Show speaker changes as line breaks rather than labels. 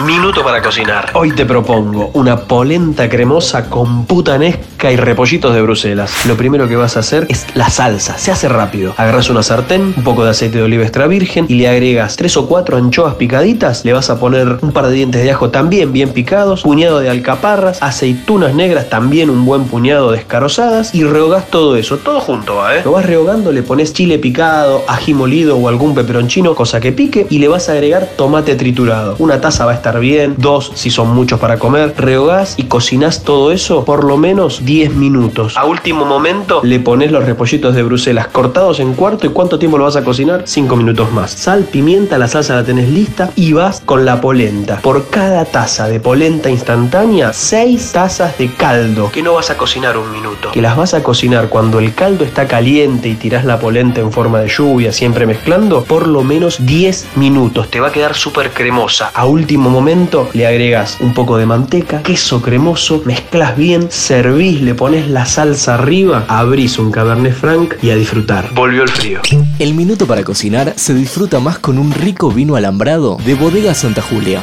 Minuto para cocinar. Hoy te propongo una polenta cremosa con putanesca y repollitos de Bruselas. Lo primero que vas a hacer es la salsa. Se hace rápido. Agarras una sartén, un poco de aceite de oliva extra virgen y le agregas tres o cuatro anchoas picaditas. Le vas a poner un par de dientes de ajo también bien picados, puñado de alcaparras, aceitunas negras también un buen puñado descarozadas y rehogás todo eso. Todo junto ¿eh? Lo vas rehogando, le pones chile picado, ají molido o algún peperoncino, cosa que pique y le vas a agregar tomate triturado. Una taza va a estar bien, dos si son muchos para comer. Rehogás y cocinás todo eso por lo menos 10 minutos. A último momento le pones los repollitos de Bruselas cortados en cuarto y cuánto tiempo lo vas a cocinar? 5 minutos más. Sal, pimienta, la salsa la tenés lista y vas con la polenta. Por cada taza de polenta instantánea, 6 tazas de caldo que no vas a cocinar un minuto. Que las vas a cocinar cuando el caldo está caliente y tirás la polenta en forma de lluvia, siempre mezclando, por lo menos 10 minutos. Te va a quedar súper cremosa. A último momento le agregas un poco de manteca, queso cremoso, mezclas bien, servís, le pones la salsa arriba, abrís un Cabernet Franc y a disfrutar. Volvió el frío.
El minuto para cocinar se disfruta más con un rico vino alambrado de Bodega Santa Julia.